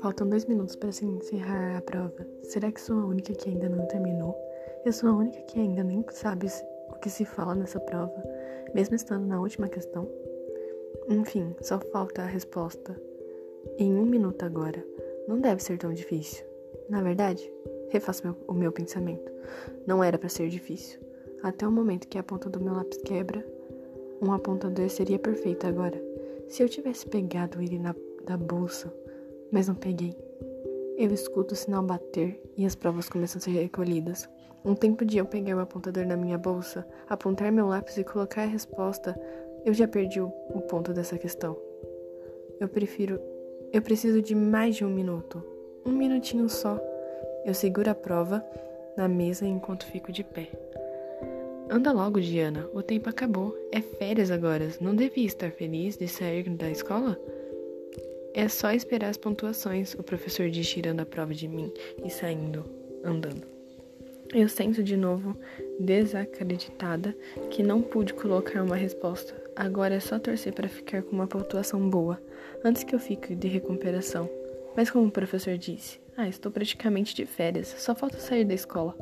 Faltam dois minutos para se encerrar a prova. Será que sou a única que ainda não terminou? Eu sou a única que ainda nem sabe o que se fala nessa prova, mesmo estando na última questão? Enfim, só falta a resposta. Em um minuto agora. Não deve ser tão difícil. Na verdade, refaço meu, o meu pensamento. Não era para ser difícil. Até o momento que a ponta do meu lápis quebra, um apontador seria perfeito agora. Se eu tivesse pegado ele na, da bolsa mas não peguei. Eu escuto o sinal bater e as provas começam a ser recolhidas. Um tempo de eu pegar o apontador na minha bolsa, apontar meu lápis e colocar a resposta, eu já perdi o, o ponto dessa questão. Eu prefiro. Eu preciso de mais de um minuto. Um minutinho só. Eu seguro a prova na mesa enquanto fico de pé. Anda logo, Diana. O tempo acabou. É férias agora. Não devia estar feliz de sair da escola? É só esperar as pontuações, o professor diz tirando a prova de mim e saindo, andando. Eu sento de novo, desacreditada, que não pude colocar uma resposta. Agora é só torcer para ficar com uma pontuação boa, antes que eu fique de recuperação. Mas como o professor disse, ah, estou praticamente de férias, só falta sair da escola.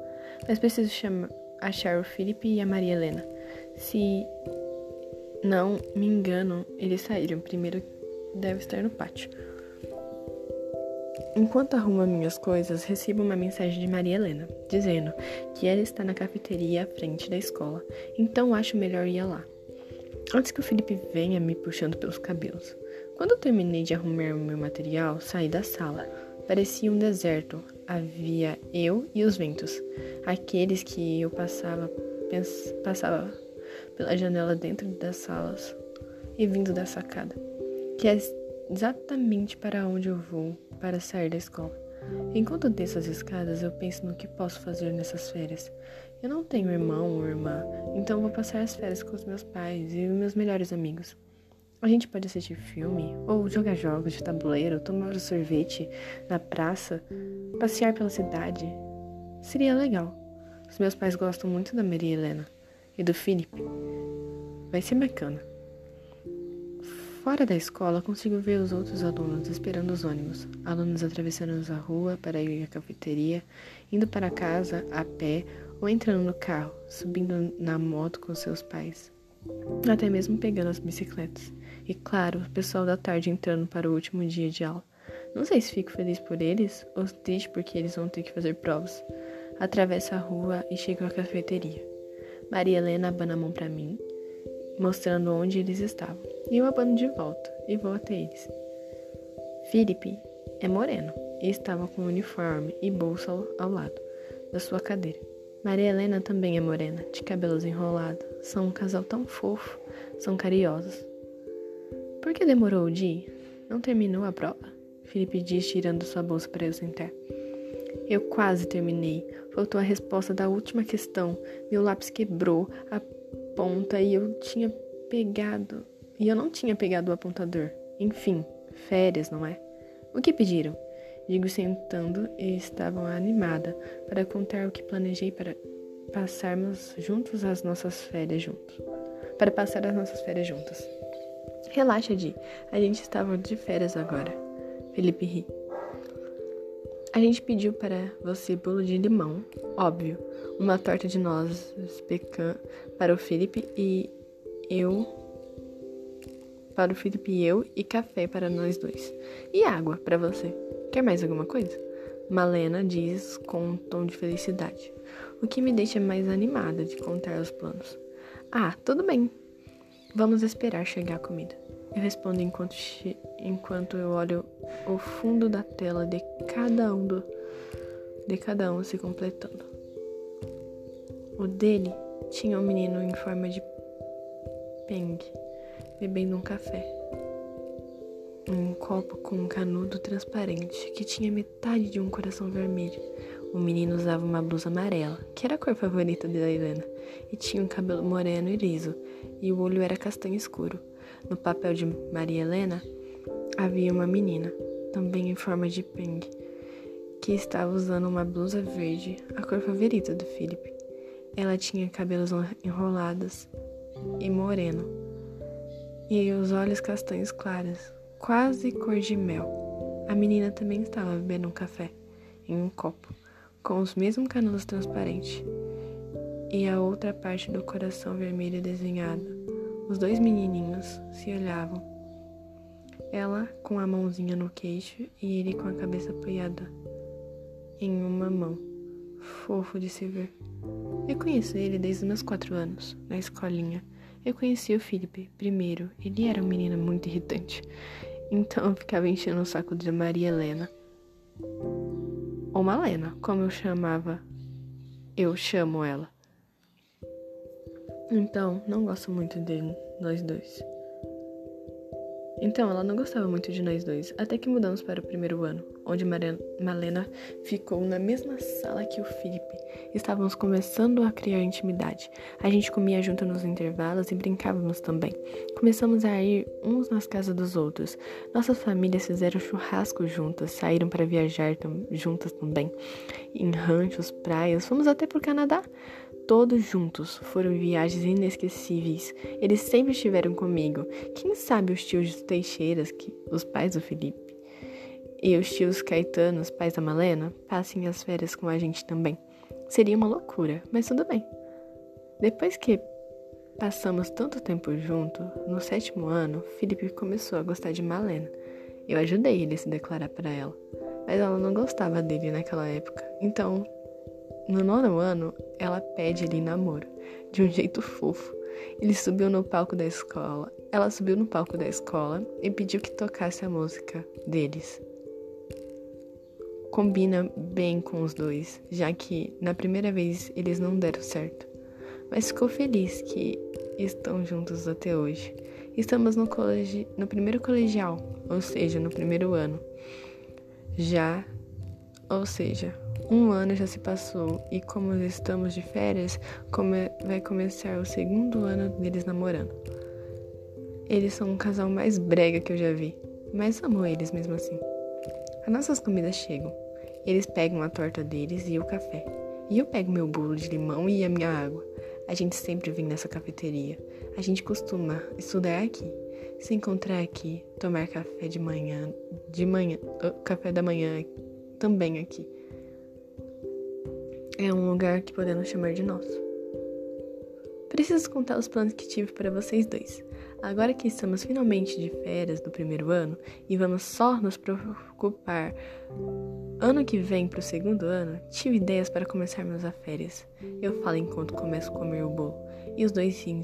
Mas preciso chamar, achar o Felipe e a Maria Helena. Se não me engano, eles saíram primeiro deve estar no pátio. Enquanto arrumo minhas coisas, recebo uma mensagem de Maria Helena, dizendo que ela está na cafeteria à frente da escola, então acho melhor ir lá. Antes que o Felipe venha me puxando pelos cabelos. Quando terminei de arrumar meu material, saí da sala. Parecia um deserto. Havia eu e os ventos, aqueles que eu passava, passava pela janela dentro das salas e vindo da sacada que é exatamente para onde eu vou para sair da escola. Enquanto desço as escadas, eu penso no que posso fazer nessas férias. Eu não tenho irmão ou irmã, então vou passar as férias com os meus pais e meus melhores amigos. A gente pode assistir filme, ou jogar jogos de tabuleiro, tomar um sorvete na praça, passear pela cidade. Seria legal. Os meus pais gostam muito da Maria Helena e do Felipe. Vai ser bacana. Fora da escola, consigo ver os outros alunos esperando os ônibus, alunos atravessando a rua para ir à cafeteria, indo para casa a pé ou entrando no carro, subindo na moto com seus pais, até mesmo pegando as bicicletas. E claro, o pessoal da tarde entrando para o último dia de aula. Não sei se fico feliz por eles ou triste porque eles vão ter que fazer provas. Atravesso a rua e chego à cafeteria. Maria Helena abana a mão para mim mostrando onde eles estavam. E eu abano de volta e vou até eles. Felipe é moreno e estava com uniforme e bolsa ao, ao lado da sua cadeira. Maria Helena também é morena, de cabelos enrolados. São um casal tão fofo, são carinhosos. Por que demorou o dia? Não terminou a prova? Felipe diz, tirando sua bolsa para eu sentar. Eu quase terminei. Faltou a resposta da última questão. Meu lápis quebrou. A ponta e eu tinha pegado. E eu não tinha pegado o apontador. Enfim, férias, não é? O que pediram? Digo sentando e estavam animada para contar o que planejei para passarmos juntos as nossas férias juntos. Para passar as nossas férias juntas. Relaxa, Di. A gente estava de férias agora. Felipe ri. A gente pediu para você bolo de limão, óbvio, uma torta de nozes pecan para o Felipe e eu para o Felipe e eu e café para nós dois. E água para você. Quer mais alguma coisa? Malena diz com um tom de felicidade, o que me deixa mais animada de contar os planos. Ah, tudo bem. Vamos esperar chegar a comida. Eu respondo enquanto, enquanto eu olho o fundo da tela de cada um do, de cada um se completando. O dele tinha um menino em forma de peng, bebendo um café. Um copo com um canudo transparente que tinha metade de um coração vermelho. O menino usava uma blusa amarela, que era a cor favorita da Helena, e tinha um cabelo moreno e liso, e o olho era castanho escuro. No papel de Maria Helena havia uma menina, também em forma de peng, que estava usando uma blusa verde, a cor favorita do Philip. Ela tinha cabelos enrolados e moreno, e os olhos castanhos claros, quase cor de mel. A menina também estava bebendo um café em um copo, com os mesmos canudos transparentes, e a outra parte do coração vermelho desenhado. Os dois menininhos se olhavam. Ela com a mãozinha no queixo e ele com a cabeça apoiada em uma mão. Fofo de se ver. Eu conheço ele desde os meus quatro anos, na escolinha. Eu conheci o Felipe primeiro. Ele era um menino muito irritante. Então eu ficava enchendo o saco de Maria Helena. Ou Malena, como eu chamava. Eu chamo ela. Então, não gosto muito de nós dois. Então, ela não gostava muito de nós dois, até que mudamos para o primeiro ano, onde Malena ficou na mesma sala que o Felipe. Estávamos começando a criar intimidade. A gente comia junto nos intervalos e brincávamos também. Começamos a ir uns nas casas dos outros. Nossas famílias fizeram churrasco juntas, saíram para viajar juntas também, em ranchos, praias, fomos até para o Canadá. Todos juntos foram viagens inesquecíveis. Eles sempre estiveram comigo. Quem sabe os tios Teixeiras, que, os pais do Felipe, e os tios Caetanos, pais da Malena, passem as férias com a gente também. Seria uma loucura, mas tudo bem. Depois que passamos tanto tempo junto, no sétimo ano, Felipe começou a gostar de Malena. Eu ajudei ele a se declarar para ela, mas ela não gostava dele naquela época. Então, no nono ano, ela pede ele namoro, de um jeito fofo. Ele subiu no palco da escola. Ela subiu no palco da escola e pediu que tocasse a música deles. Combina bem com os dois, já que na primeira vez eles não deram certo. Mas ficou feliz que estão juntos até hoje. Estamos no, colegi no primeiro colegial, ou seja, no primeiro ano. Já, ou seja, um ano já se passou e, como estamos de férias, come vai começar o segundo ano deles namorando. Eles são um casal mais brega que eu já vi, mas amo eles mesmo assim. As nossas comidas chegam. Eles pegam a torta deles e o café. E eu pego meu bolo de limão e a minha água. A gente sempre vem nessa cafeteria. A gente costuma estudar aqui, se encontrar aqui, tomar café de manhã, de manhã, café da manhã também aqui é um lugar que podemos chamar de nosso. Preciso contar os planos que tive para vocês dois. Agora que estamos finalmente de férias do primeiro ano e vamos só nos preocupar ano que vem para o segundo ano, tive ideias para começarmos a férias. Eu falo enquanto começo a comer o bolo e os dois riem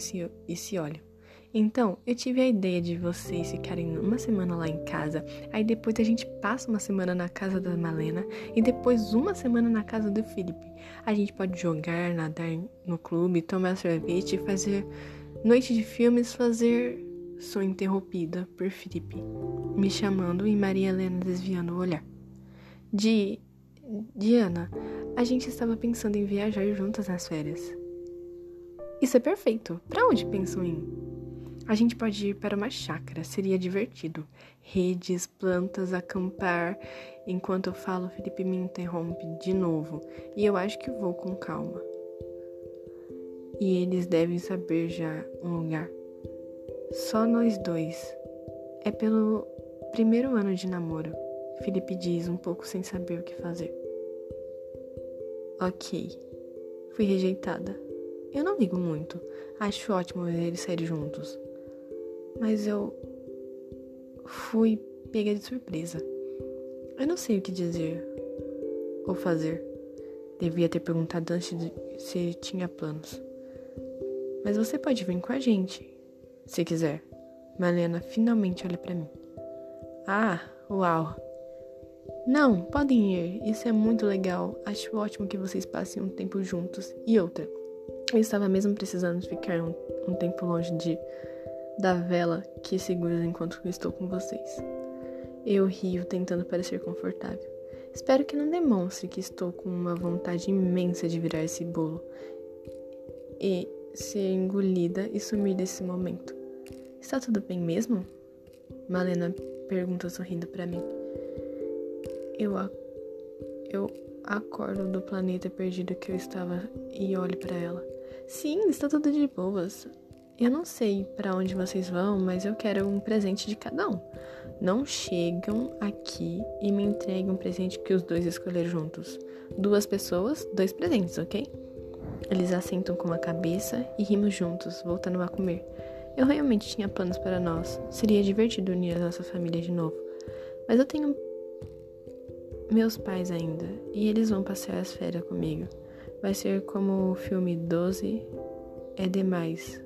e se olham. Então, eu tive a ideia de vocês ficarem uma semana lá em casa, aí depois a gente passa uma semana na casa da Malena e depois uma semana na casa do Felipe. A gente pode jogar, nadar no clube, tomar sorvete, fazer noite de filmes, fazer. Sou interrompida por Felipe, me chamando e Maria Helena desviando o olhar. De. Diana, a gente estava pensando em viajar juntas nas férias. Isso é perfeito. Para onde pensam em? A gente pode ir para uma chácara, seria divertido. Redes, plantas, acampar. Enquanto eu falo, Felipe me interrompe de novo e eu acho que vou com calma. E eles devem saber já um lugar. Só nós dois. É pelo primeiro ano de namoro. Felipe diz, um pouco sem saber o que fazer. Ok. Fui rejeitada. Eu não ligo muito. Acho ótimo ver eles saírem juntos mas eu fui pega de surpresa. Eu não sei o que dizer ou fazer. Devia ter perguntado antes se tinha planos. Mas você pode vir com a gente, se quiser. Malena finalmente olha para mim. Ah, uau! Não, podem ir. Isso é muito legal. Acho ótimo que vocês passem um tempo juntos. E outra, eu estava mesmo precisando ficar um, um tempo longe de da vela que segura enquanto estou com vocês. Eu rio tentando parecer confortável. Espero que não demonstre que estou com uma vontade imensa de virar esse bolo e ser engolida e sumir desse momento. Está tudo bem mesmo? Malena pergunta sorrindo para mim. Eu, eu acordo do planeta perdido que eu estava e olho para ela. Sim, está tudo de boas. Eu não sei para onde vocês vão, mas eu quero um presente de cada um. Não chegam aqui e me entreguem um presente que os dois escolheram juntos. Duas pessoas, dois presentes, ok? Eles assentam com a cabeça e rimos juntos, voltando a comer. Eu realmente tinha planos para nós. Seria divertido unir a nossa família de novo. Mas eu tenho meus pais ainda, e eles vão passear as férias comigo. Vai ser como o filme 12 é demais,